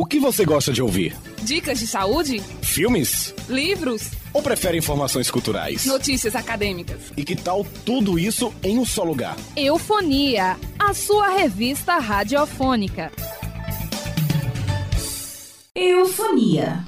O que você gosta de ouvir? Dicas de saúde? Filmes? Livros? Ou prefere informações culturais? Notícias acadêmicas? E que tal tudo isso em um só lugar? Eufonia, a sua revista radiofônica. Eufonia.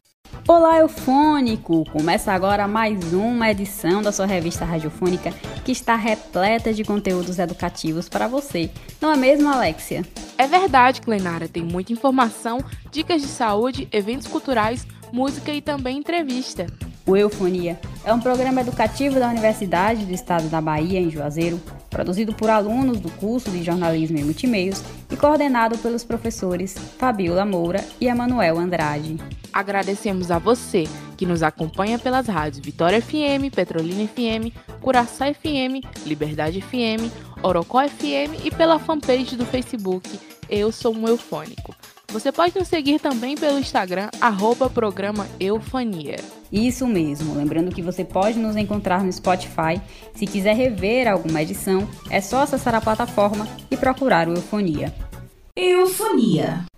Olá, eufônico! Começa agora mais uma edição da sua revista radiofônica que está repleta de conteúdos educativos para você. Não é mesmo, Alexia? É verdade, Clenara. Tem muita informação, dicas de saúde, eventos culturais, música e também entrevista. O Eufonia é um programa educativo da Universidade do Estado da Bahia, em Juazeiro, produzido por alunos do curso de Jornalismo e Multimeios e coordenado pelos professores Fabiola Moura e Emanuel Andrade. Agradecemos a você que nos acompanha pelas rádios Vitória FM, Petrolina FM, Curaçá FM, Liberdade FM, Orocó FM e pela fanpage do Facebook Eu Sou um Eufônico. Você pode nos seguir também pelo Instagram, arroba programa Eufania. Isso mesmo, lembrando que você pode nos encontrar no Spotify. Se quiser rever alguma edição, é só acessar a plataforma e procurar o Eufonia. Eufonia.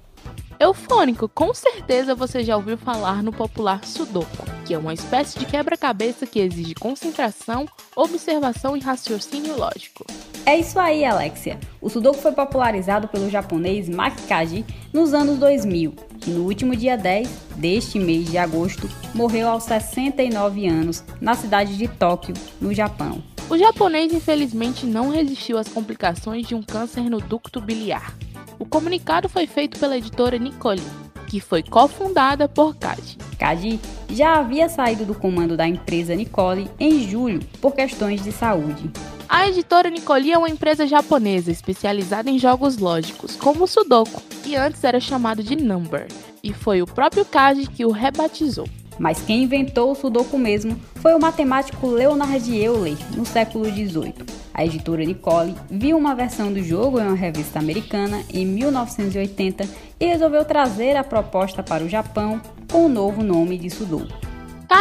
Eufônico, com certeza você já ouviu falar no popular Sudoku, que é uma espécie de quebra-cabeça que exige concentração, observação e raciocínio lógico. É isso aí, Alexia. O Sudoku foi popularizado pelo japonês Maki Kaji nos anos 2000 e no último dia 10 deste mês de agosto morreu aos 69 anos na cidade de Tóquio, no Japão. O japonês infelizmente não resistiu às complicações de um câncer no ducto biliar. O comunicado foi feito pela editora Nicole, que foi cofundada por Kaji. Kaji já havia saído do comando da empresa Nicole em julho por questões de saúde. A editora Nicole é uma empresa japonesa especializada em jogos lógicos, como o Sudoku, que antes era chamado de Number, e foi o próprio Kaji que o rebatizou. Mas quem inventou o Sudoku mesmo foi o matemático Leonard Euler, no século XVIII. A editora Nicole viu uma versão do jogo em uma revista americana em 1980 e resolveu trazer a proposta para o Japão com o novo nome de Sudoku.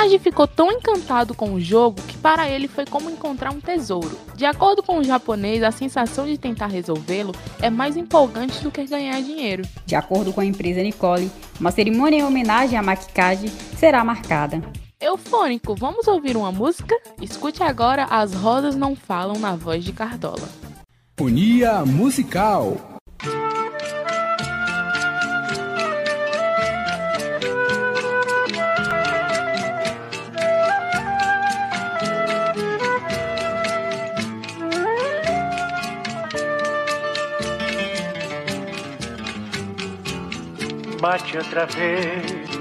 Kaji ficou tão encantado com o jogo que para ele foi como encontrar um tesouro. De acordo com o japonês, a sensação de tentar resolvê-lo é mais empolgante do que ganhar dinheiro. De acordo com a empresa Nicole, uma cerimônia em homenagem a Maki Kaji será marcada. Eufônico, vamos ouvir uma música? Escute agora As Rosas Não Falam na voz de Cardola. Unia Musical bate outra vez,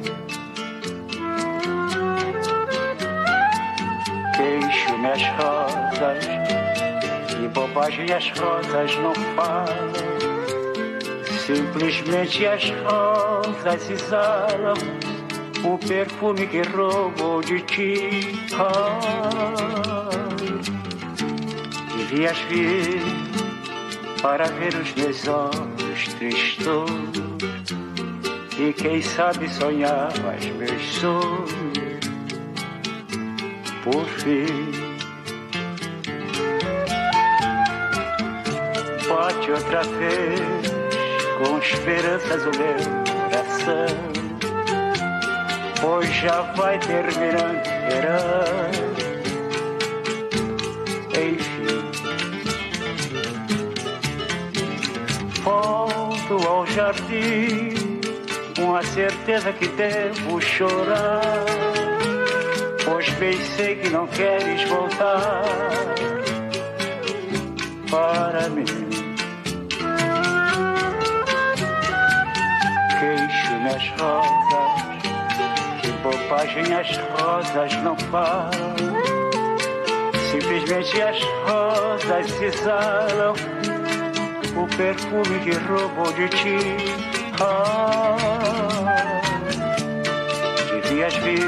Queixo-me as rosas, que bobagem as rosas não falam. Simplesmente as rosas exalam o perfume que roubou de ti. Ah, devias vir para ver os meus olhos tristos e quem sabe sonhavas meus sonhos por fim. Bate outra vez com esperanças o meu coração, pois já vai terminando verão. Enfim, volto ao jardim com a certeza que devo chorar, pois pensei que não queres voltar para mim. Bobagem as rosas não falam. Simplesmente as rosas exalam o perfume que roubou de ti. Ah, devias vir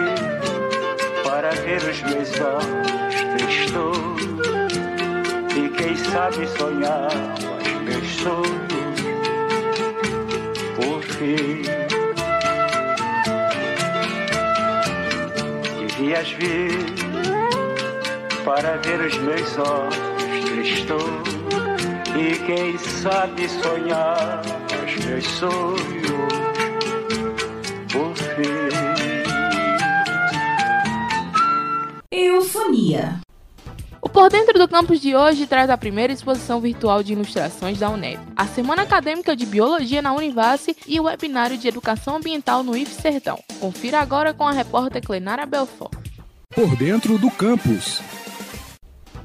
para ver os meus olhos tristos e quem sabe sonhar os meus sonhos por fim. Devias vir para ver os meus olhos tristos e quem sabe sonhar os meus sonhos por fim. Eufonia. O Por Dentro do Campus de hoje traz a primeira exposição virtual de ilustrações da UNEB, a Semana Acadêmica de Biologia na Univasse e o webinário de Educação Ambiental no IF Sertão. Confira agora com a repórter Clenara Belfort. Por dentro do campus.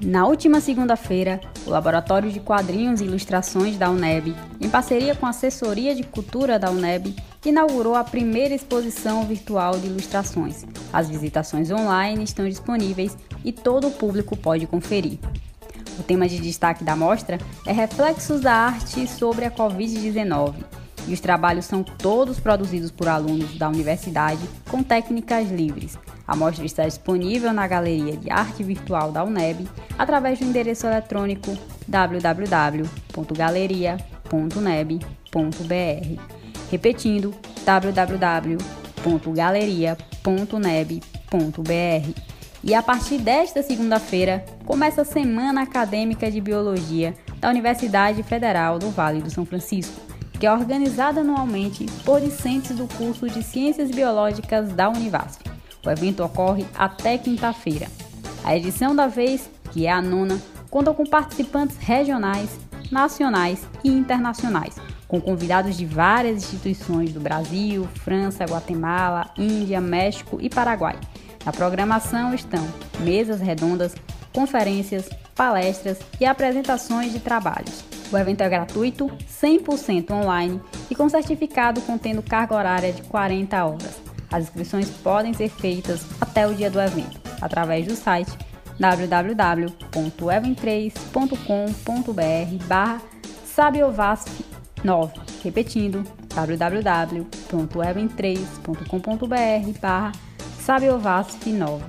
Na última segunda-feira, o Laboratório de Quadrinhos e Ilustrações da UNEB, em parceria com a Assessoria de Cultura da UNEB, inaugurou a primeira exposição virtual de ilustrações. As visitações online estão disponíveis e todo o público pode conferir. O tema de destaque da mostra é Reflexos da Arte sobre a Covid-19 e os trabalhos são todos produzidos por alunos da universidade com técnicas livres. A mostra está disponível na Galeria de Arte Virtual da UNEB através do endereço eletrônico www.galeria.uneb.br. Repetindo, www.galeria.uneb.br. E a partir desta segunda-feira começa a Semana Acadêmica de Biologia da Universidade Federal do Vale do São Francisco, que é organizada anualmente por discentes do curso de Ciências Biológicas da Univasf. O evento ocorre até quinta-feira. A edição da vez, que é a nona, conta com participantes regionais, nacionais e internacionais, com convidados de várias instituições do Brasil, França, Guatemala, Índia, México e Paraguai. Na programação estão mesas redondas, conferências, palestras e apresentações de trabalhos. O evento é gratuito, 100% online e com certificado contendo carga horária de 40 horas. As inscrições podem ser feitas até o dia do evento, através do site www.event3.com.br barra Sabiovasf 9, repetindo www.event3.com.br barra Sabiovasf 9.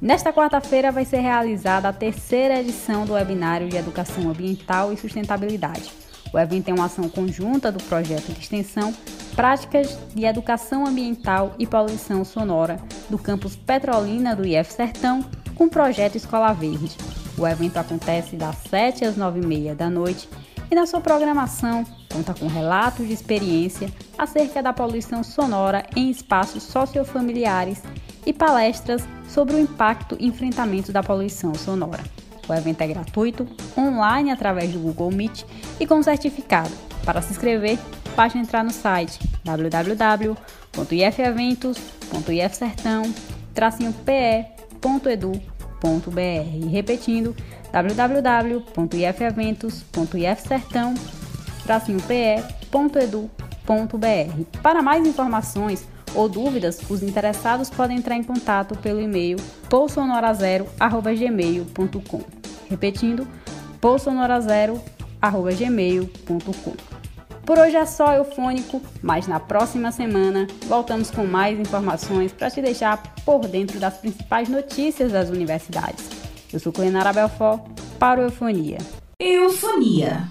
Nesta quarta-feira vai ser realizada a terceira edição do webinário de Educação Ambiental e Sustentabilidade. O evento é uma ação conjunta do projeto de extensão Práticas de Educação Ambiental e Poluição Sonora do campus Petrolina do IF Sertão com o projeto Escola Verde. O evento acontece das 7 às 9 e meia da noite e na sua programação conta com relatos de experiência acerca da poluição sonora em espaços sociofamiliares e palestras sobre o impacto e enfrentamento da poluição sonora. O evento é gratuito, online através do Google Meet e com certificado. Para se inscrever, basta entrar no site www.ifeventos.ifsertão-pe.edu.br. Repetindo, www.ifeventos.ifsertão-pe.edu.br. Para mais informações ou dúvidas, os interessados podem entrar em contato pelo e-mail polsonorazero@gmail.com. Repetindo, polsonorazero@gmail.com. Por hoje é só eufônico, mas na próxima semana voltamos com mais informações para te deixar por dentro das principais notícias das universidades. Eu sou Clenara Belfort para o Eufonia. Eufonia.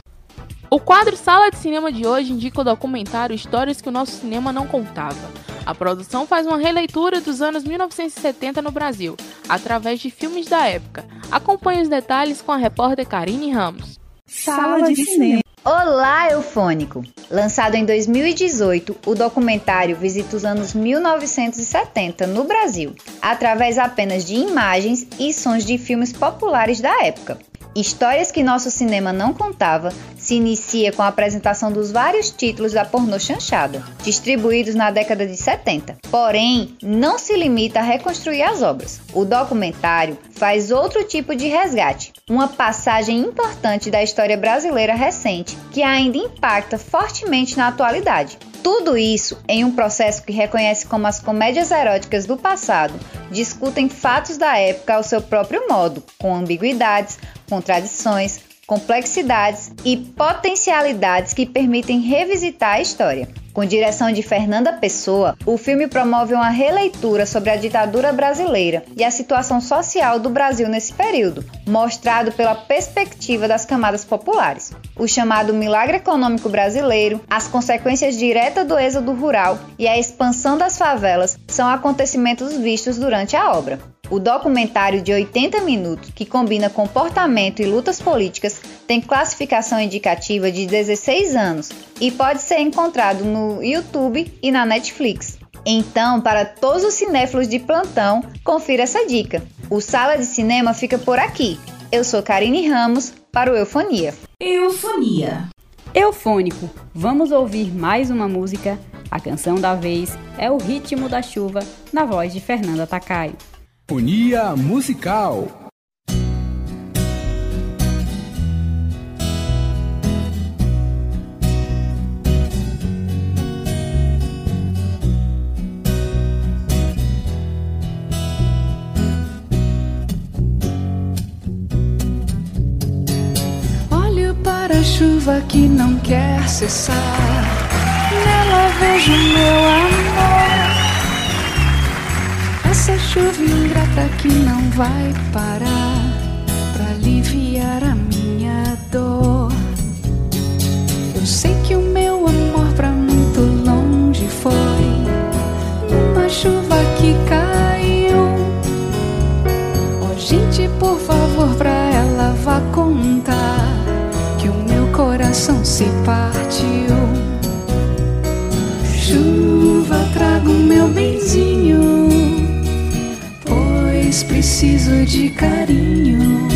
O quadro Sala de Cinema de hoje indica o documentário Histórias que o nosso cinema não contava. A produção faz uma releitura dos anos 1970 no Brasil, através de filmes da época. Acompanhe os detalhes com a repórter Karine Ramos. Sala de Cinema. Olá, Eufônico! Lançado em 2018, o documentário visita os anos 1970 no Brasil, através apenas de imagens e sons de filmes populares da época. Histórias que nosso cinema não contava se inicia com a apresentação dos vários títulos da pornô chanchada, distribuídos na década de 70. Porém, não se limita a reconstruir as obras. O documentário faz outro tipo de resgate, uma passagem importante da história brasileira recente que ainda impacta fortemente na atualidade. Tudo isso em um processo que reconhece como as comédias eróticas do passado discutem fatos da época ao seu próprio modo, com ambiguidades, contradições, complexidades e potencialidades que permitem revisitar a história. Com direção de Fernanda Pessoa, o filme promove uma releitura sobre a ditadura brasileira e a situação social do Brasil nesse período, mostrado pela perspectiva das camadas populares. O chamado milagre econômico brasileiro, as consequências diretas do êxodo rural e a expansão das favelas são acontecimentos vistos durante a obra. O documentário de 80 minutos, que combina comportamento e lutas políticas, tem classificação indicativa de 16 anos e pode ser encontrado no YouTube e na Netflix. Então, para todos os cinéfilos de plantão, confira essa dica. O Sala de Cinema fica por aqui. Eu sou Karine Ramos para o Eufonia. Eufonia. Eufônico. Vamos ouvir mais uma música. A canção da vez é O Ritmo da Chuva, na voz de Fernanda Takai. Fonia musical. Olho para a chuva que não quer cessar. Nela vejo meu amor. Essa chuva ingrata que não vai parar para aliviar a minha dor. Eu sei que o meu amor pra muito longe foi uma chuva que caiu. Oh, gente, por favor, pra ela vá contar que o meu coração se partiu. Chuva, traga o meu benzinho, pois preciso de carinho.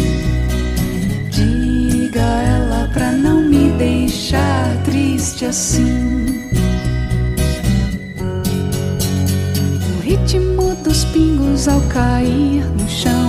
Diga ela pra não me deixar triste assim. O ritmo dos pingos ao cair no chão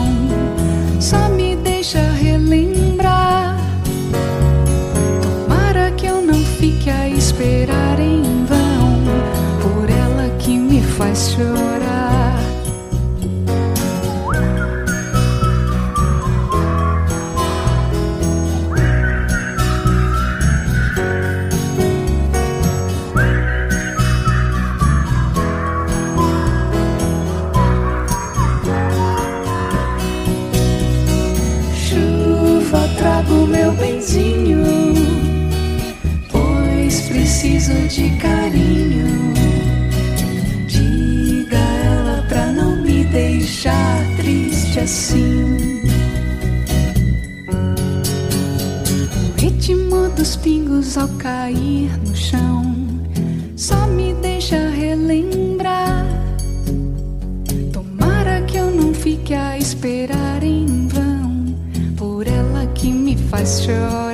dos pingos ao cair no chão só me deixa relembrar. Tomara que eu não fique a esperar em vão por ela que me faz chorar.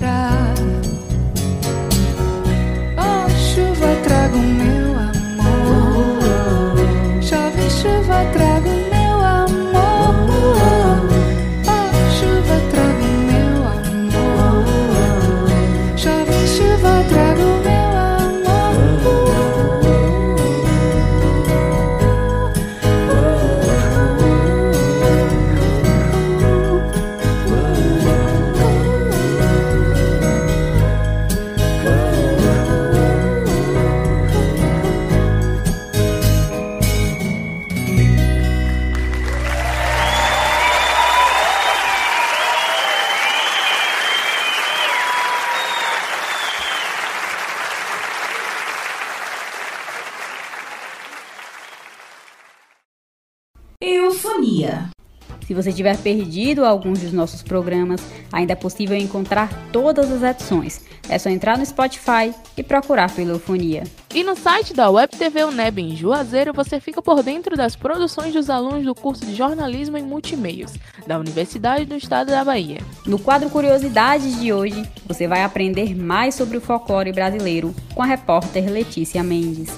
Você tiver perdido alguns dos nossos programas, ainda é possível encontrar todas as edições. É só entrar no Spotify e procurar pela Eufonia. E no site da Web TV Uneb em Juazeiro você fica por dentro das produções dos alunos do curso de Jornalismo em Multimeios da Universidade do Estado da Bahia. No quadro Curiosidades de hoje, você vai aprender mais sobre o folclore brasileiro com a repórter Letícia Mendes.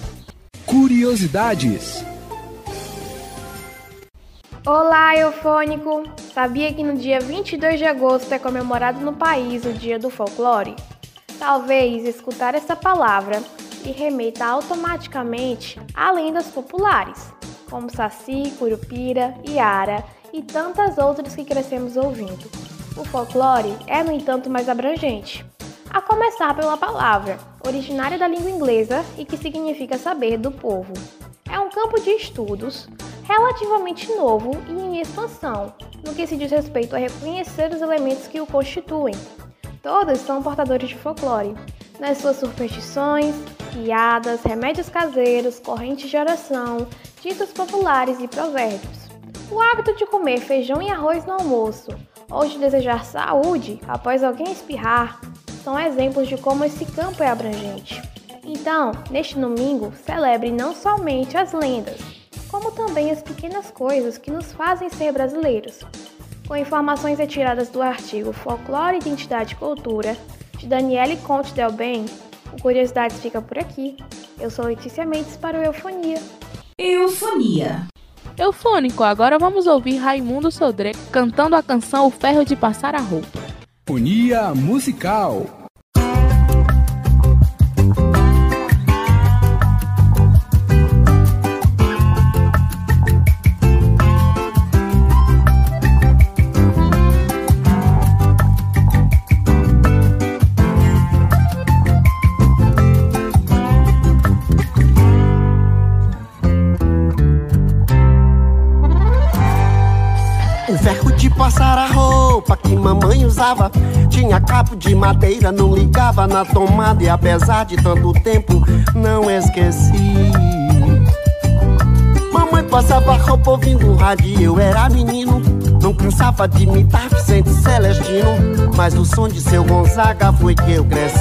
Curiosidades. Olá, eufônico! Sabia que no dia 22 de agosto é comemorado no país o Dia do Folclore? Talvez escutar essa palavra lhe remeta automaticamente a lendas populares, como Saci, Curupira, Iara e tantas outras que crescemos ouvindo. O folclore é, no entanto, mais abrangente. A começar pela palavra, originária da língua inglesa e que significa saber do povo. É um campo de estudos relativamente novo e em expansão, no que se diz respeito a reconhecer os elementos que o constituem. Todos são portadores de folclore, nas suas superstições, piadas, remédios caseiros, correntes de oração, ditos populares e provérbios. O hábito de comer feijão e arroz no almoço, ou de desejar saúde após alguém espirrar, são exemplos de como esse campo é abrangente. Então, neste domingo, celebre não somente as lendas, como também as pequenas coisas que nos fazem ser brasileiros. Com informações retiradas do artigo Folclore, Identidade e Cultura, de Daniele Conte Del Bem, o Curiosidades fica por aqui. Eu sou Letícia Mendes para o Eufonia. Eufonia. Eufônico, agora vamos ouvir Raimundo Sodré cantando a canção O Ferro de Passar a Roupa. Fonia musical. Passar a roupa que mamãe usava. Tinha cabo de madeira, não ligava na tomada. E apesar de tanto tempo, não esqueci. Mamãe passava roupa ouvindo rádio, eu era menino. Não cansava de imitar Vicente Celestino. Mas o som de seu Gonzaga foi que eu cresci.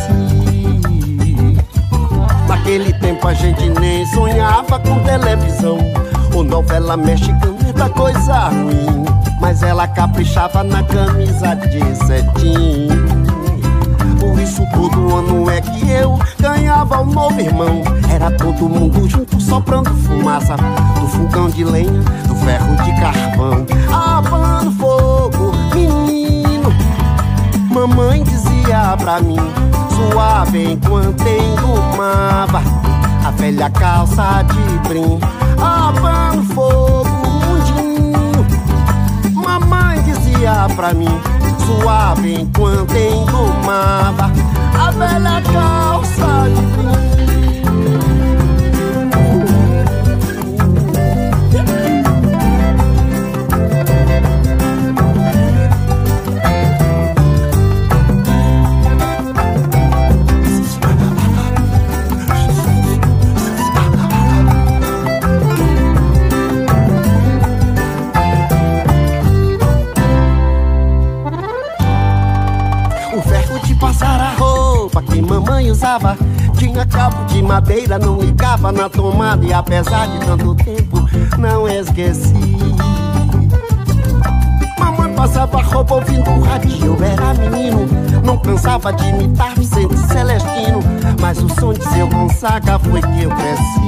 Naquele tempo a gente nem sonhava com televisão ou novela mexicana, muita coisa ruim. Mas ela caprichava na camisa de cetim. Por isso todo ano é que eu ganhava um novo irmão. Era todo mundo junto soprando fumaça. Do fogão de lenha, do ferro de carvão. Abando fogo, menino. Mamãe dizia pra mim Suave enquanto engomava A velha calça de brim Abando fogo dizia pra mim Suave enquanto engomava. A velha calça de brim madeira, não ligava na tomada E apesar de tanto tempo, não esqueci. Mamãe passava roupa ouvindo o rádio Eu era menino, não cansava de imitar Vicente Celestino Mas o som de seu Gonzaga foi que eu cresci.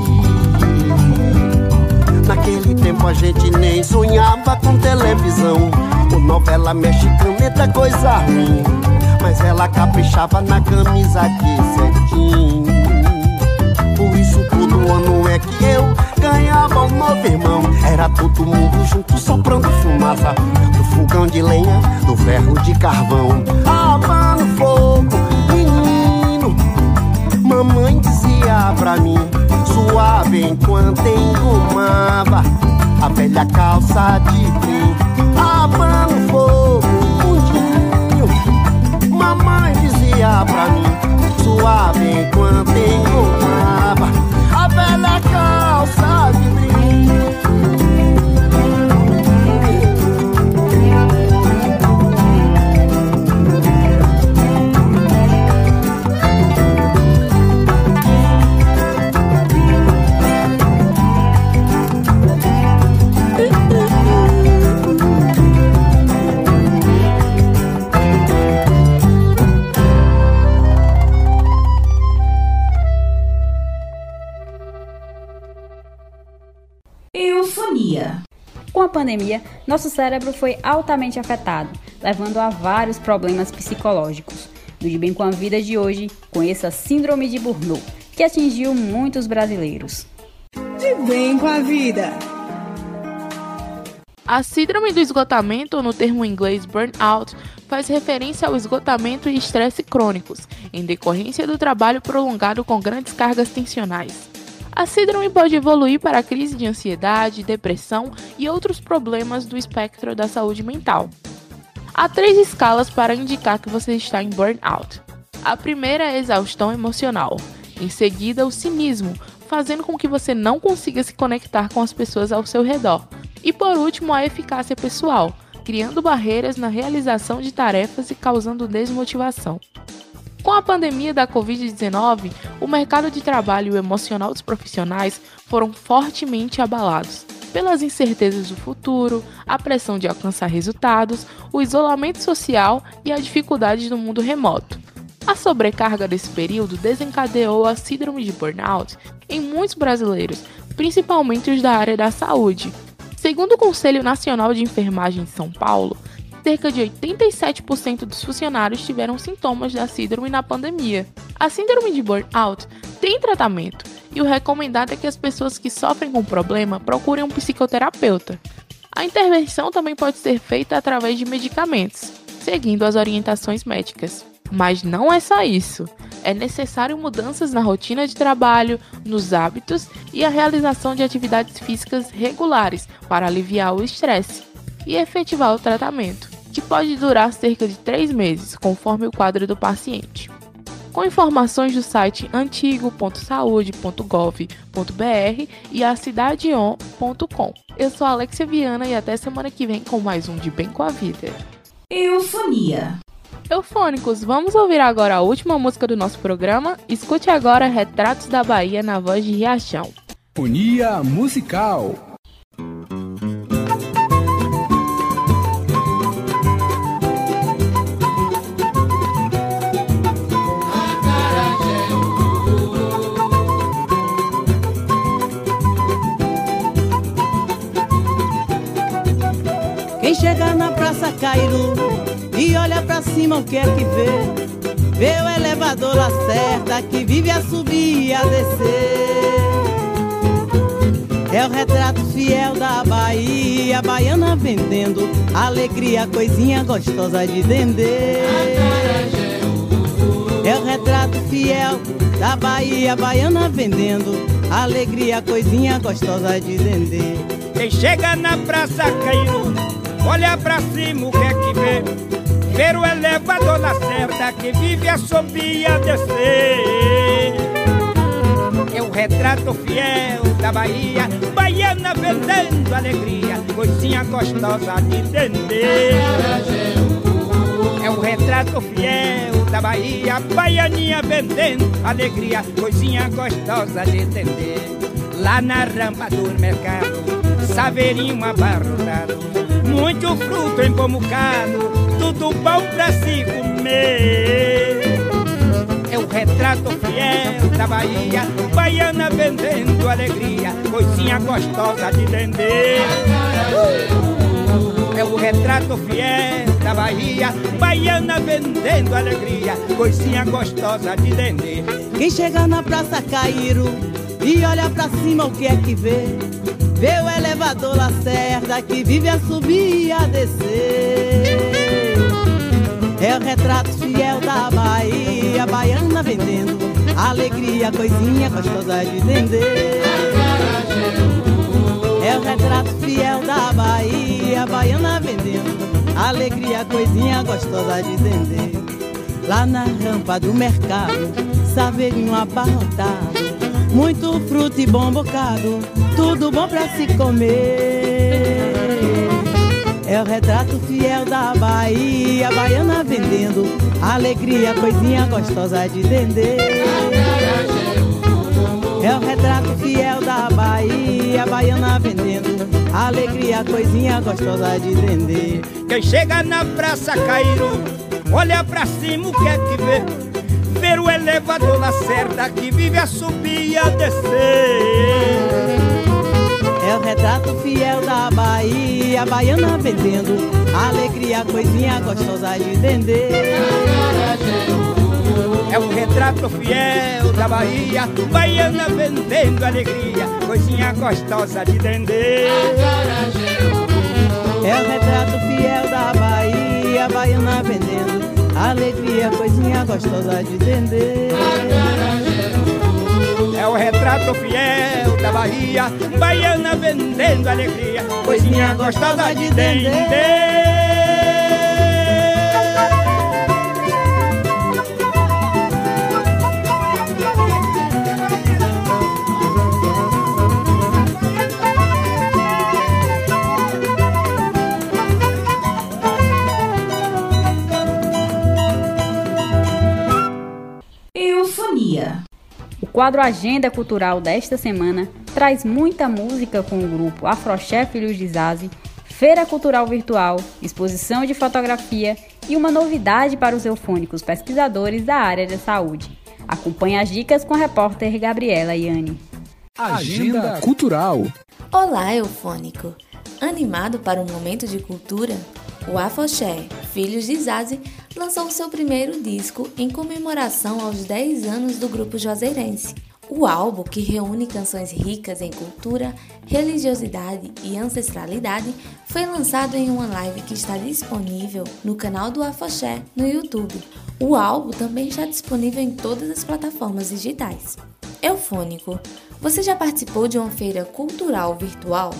Naquele tempo a gente nem sonhava com televisão Ou novela mexicana, coisa ruim mas ela caprichava na camisa de cetim. Por todo ano é que eu ganhava um novo irmão. Era todo mundo junto soprando fumaça Do fogão de lenha, do ferro de carvão. Abando fogo, menino Mamãe dizia pra mim Suave enquanto engomava A velha calça de brim Abando fogo Mamãe dizia pra mim Suave enquanto engomava pandemia, nosso cérebro foi altamente afetado, levando a vários problemas psicológicos. Do De Bem com a Vida de hoje, conheça a Síndrome de Burnout, que atingiu muitos brasileiros. De Bem com a Vida. A síndrome do esgotamento, ou no termo inglês burnout, faz referência ao esgotamento e estresse crônicos, em decorrência do trabalho prolongado com grandes cargas tensionais. A síndrome pode evoluir para crise de ansiedade, depressão e outros problemas do espectro da saúde mental. Há três escalas para indicar que você está em burnout. A primeira é a exaustão emocional, em seguida, o cinismo, fazendo com que você não consiga se conectar com as pessoas ao seu redor e por último, a eficácia pessoal, criando barreiras na realização de tarefas e causando desmotivação. Com a pandemia da Covid-19, o mercado de trabalho e o emocional dos profissionais foram fortemente abalados pelas incertezas do futuro, a pressão de alcançar resultados, o isolamento social e a dificuldade do mundo remoto. A sobrecarga desse período desencadeou a síndrome de burnout em muitos brasileiros, principalmente os da área da saúde, Segundo o Conselho Nacional de Enfermagem de São Paulo, cerca de 87% dos funcionários tiveram sintomas da síndrome na pandemia. A síndrome de burnout tem tratamento e o recomendado é que as pessoas que sofrem com o problema procurem um psicoterapeuta. A intervenção também pode ser feita através de medicamentos, seguindo as orientações médicas. Mas não é só isso. É necessário mudanças na rotina de trabalho, nos hábitos e a realização de atividades físicas regulares para aliviar o estresse e efetivar o tratamento, que pode durar cerca de três meses, conforme o quadro do paciente. Com informações do site antigo.saude.gov.br e a cidadeon.com. Eu sou Alexia Viana e até semana que vem com mais um De Bem com a Vida. Eufonia. Eufônicos, vamos ouvir agora a última música do nosso programa. Escute agora Retratos da Bahia na voz de Riachão. Unia Musical. Quem chega na Praça Cairo e olha pra cima o que é que vê? Vê o elevador Lacerda que vive a subir e a descer. É o retrato fiel da Bahia, baiana vendendo alegria, coisinha gostosa de vender. É o retrato fiel da Bahia, baiana vendendo alegria, coisinha gostosa de vender. Quem chega na Praça Cairo, olha pra cima o que é que vê? Ver o elevador Lacerda que vive a subir e a descer. É o retrato fiel da Bahia, baiana vendendo alegria, coisinha gostosa de entender. É o retrato fiel da Bahia, baianinha vendendo alegria, coisinha gostosa de entender. Lá na rampa do mercado, saveirinho abarrotado, muito fruto empomucado, tudo bom pra se comer. É o retrato fiel da Bahia, baiana vendendo alegria, coisinha gostosa de vender. É o retrato fiel da Bahia, baiana vendendo alegria, coisinha gostosa de vender. Quem chega na Praça Cairo e olha pra cima o que é que vê? Vê o elevador Lacerda que vive a subir e a descer. É o retrato fiel da Bahia, baiana vendendo alegria, coisinha gostosa de vender. É o retrato fiel da Bahia, baiana vendendo alegria, coisinha gostosa de vender. Lá na rampa do mercado, saveirinho abarrotado, muito fruto e bom bocado, tudo bom pra se comer. É o retrato fiel da Bahia, baiana vendendo alegria, coisinha gostosa de vender. É o retrato fiel da Bahia, baiana vendendo alegria, coisinha gostosa de vender. Quem chega na Praça Cairo, olha pra cima o que é que vê? Ver o elevador Lacerda que vive a subir e a descer. É o retrato fiel da Bahia, baiana vendendo alegria, coisinha gostosa de vender. É o retrato fiel da Bahia, baiana vendendo alegria, coisinha gostosa de vender. É o retrato fiel da Bahia, baiana vendendo alegria, coisinha gostosa de vender. É o retrato fiel da Bahia, baiana vendendo alegria, coisinha gostosa de entender. Quadro Agenda Cultural desta semana traz muita música com o grupo Afroché Filhos de Zazi, feira cultural virtual, exposição de fotografia e uma novidade para os eufônicos pesquisadores da área da saúde. Acompanhe as dicas com a repórter Gabriela Iane. Agenda Cultural. Olá, eufônico! Animado para um momento de cultura? O Afoxé, Filhos de Zazi, lançou seu primeiro disco em comemoração aos 10 anos do grupo Juazeirense. O álbum, que reúne canções ricas em cultura, religiosidade e ancestralidade, foi lançado em uma live que está disponível no canal do Afoxé no YouTube. O álbum também está disponível em todas as plataformas digitais. Eufônico, você já participou de uma feira cultural virtual?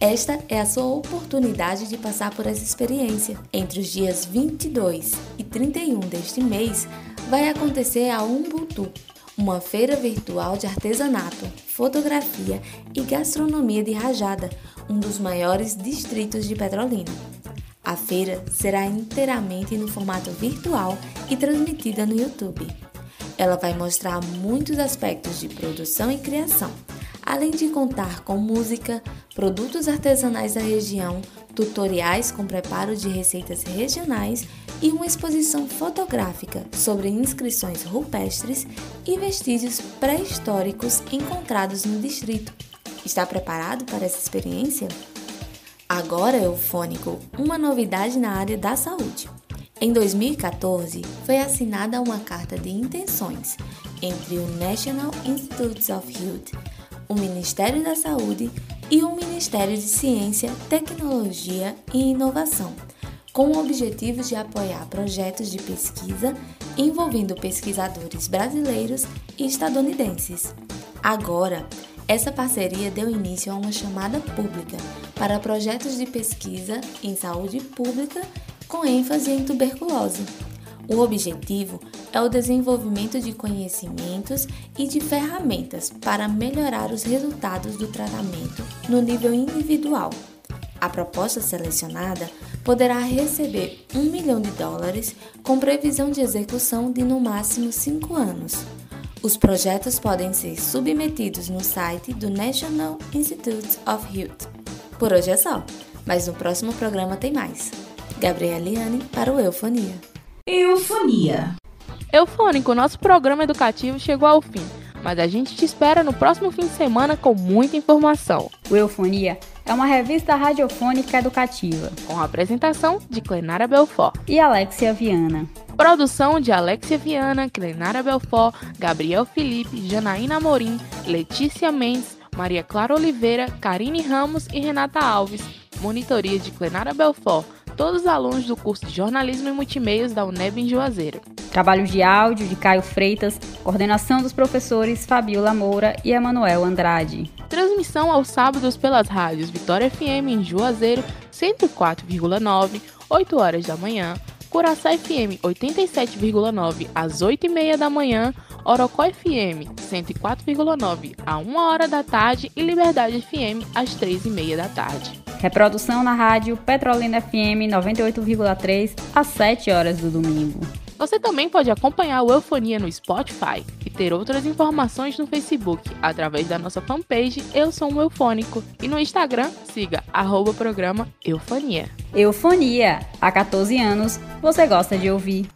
Esta é a sua oportunidade de passar por essa experiência. Entre os dias 22 e 31 deste mês, vai acontecer a Umbutu, uma feira virtual de artesanato, fotografia e gastronomia de Rajada, um dos maiores distritos de Petrolina. A feira será inteiramente no formato virtual e transmitida no YouTube. Ela vai mostrar muitos aspectos de produção e criação, além de contar com música, produtos artesanais da região, tutoriais com preparo de receitas regionais e uma exposição fotográfica sobre inscrições rupestres e vestígios pré-históricos encontrados no distrito. Está preparado para essa experiência? Agora, Eufônico, uma novidade na área da saúde. Em 2014, foi assinada uma carta de intenções entre o National Institutes of Health, o Ministério da Saúde e o Ministério de Ciência, Tecnologia e Inovação, com o objetivo de apoiar projetos de pesquisa envolvendo pesquisadores brasileiros e estadunidenses. Agora, essa parceria deu início a uma chamada pública para projetos de pesquisa em saúde pública com ênfase em tuberculose. O objetivo é o desenvolvimento de conhecimentos e de ferramentas para melhorar os resultados do tratamento no nível individual. A proposta selecionada poderá receber um milhão de dólares com previsão de execução de no máximo cinco anos. Os projetos podem ser submetidos no site do National Institute of Health. Por hoje é só, mas no próximo programa tem mais. Gabriela Liane para o Eufonia. Eufonia. Eufônico, nosso programa educativo chegou ao fim, mas a gente te espera no próximo fim de semana com muita informação. O Eufonia é uma revista radiofônica educativa, com a apresentação de Clenara Belfort e Alexia Viana. Produção de Alexia Viana, Clenara Belfort, Gabriel Felipe, Janaína Morim, Letícia Mendes, Maria Clara Oliveira, Karine Ramos e Renata Alves. Monitoria de Clenara Belfort todos os alunos do curso de Jornalismo e Multimeios da UNEB em Juazeiro. Trabalhos de áudio de Caio Freitas, coordenação dos professores Fabiola Moura e Emanuel Andrade. Transmissão aos sábados pelas rádios Vitória FM em Juazeiro, 104,9, 8 horas da manhã, Curaçá FM 87,9 às 8h30 da manhã, Orocó FM 104,9 a 1 hora da tarde e Liberdade FM às 3h30 da tarde. Reprodução na rádio Petrolina FM 98,3 às 7 horas do domingo. Você também pode acompanhar o Eufonia no Spotify e ter outras informações no Facebook através da nossa fanpage Eu Sou um Eufônico e no Instagram siga arroba programa Eufonia. Eufonia. Há 14 anos você gosta de ouvir.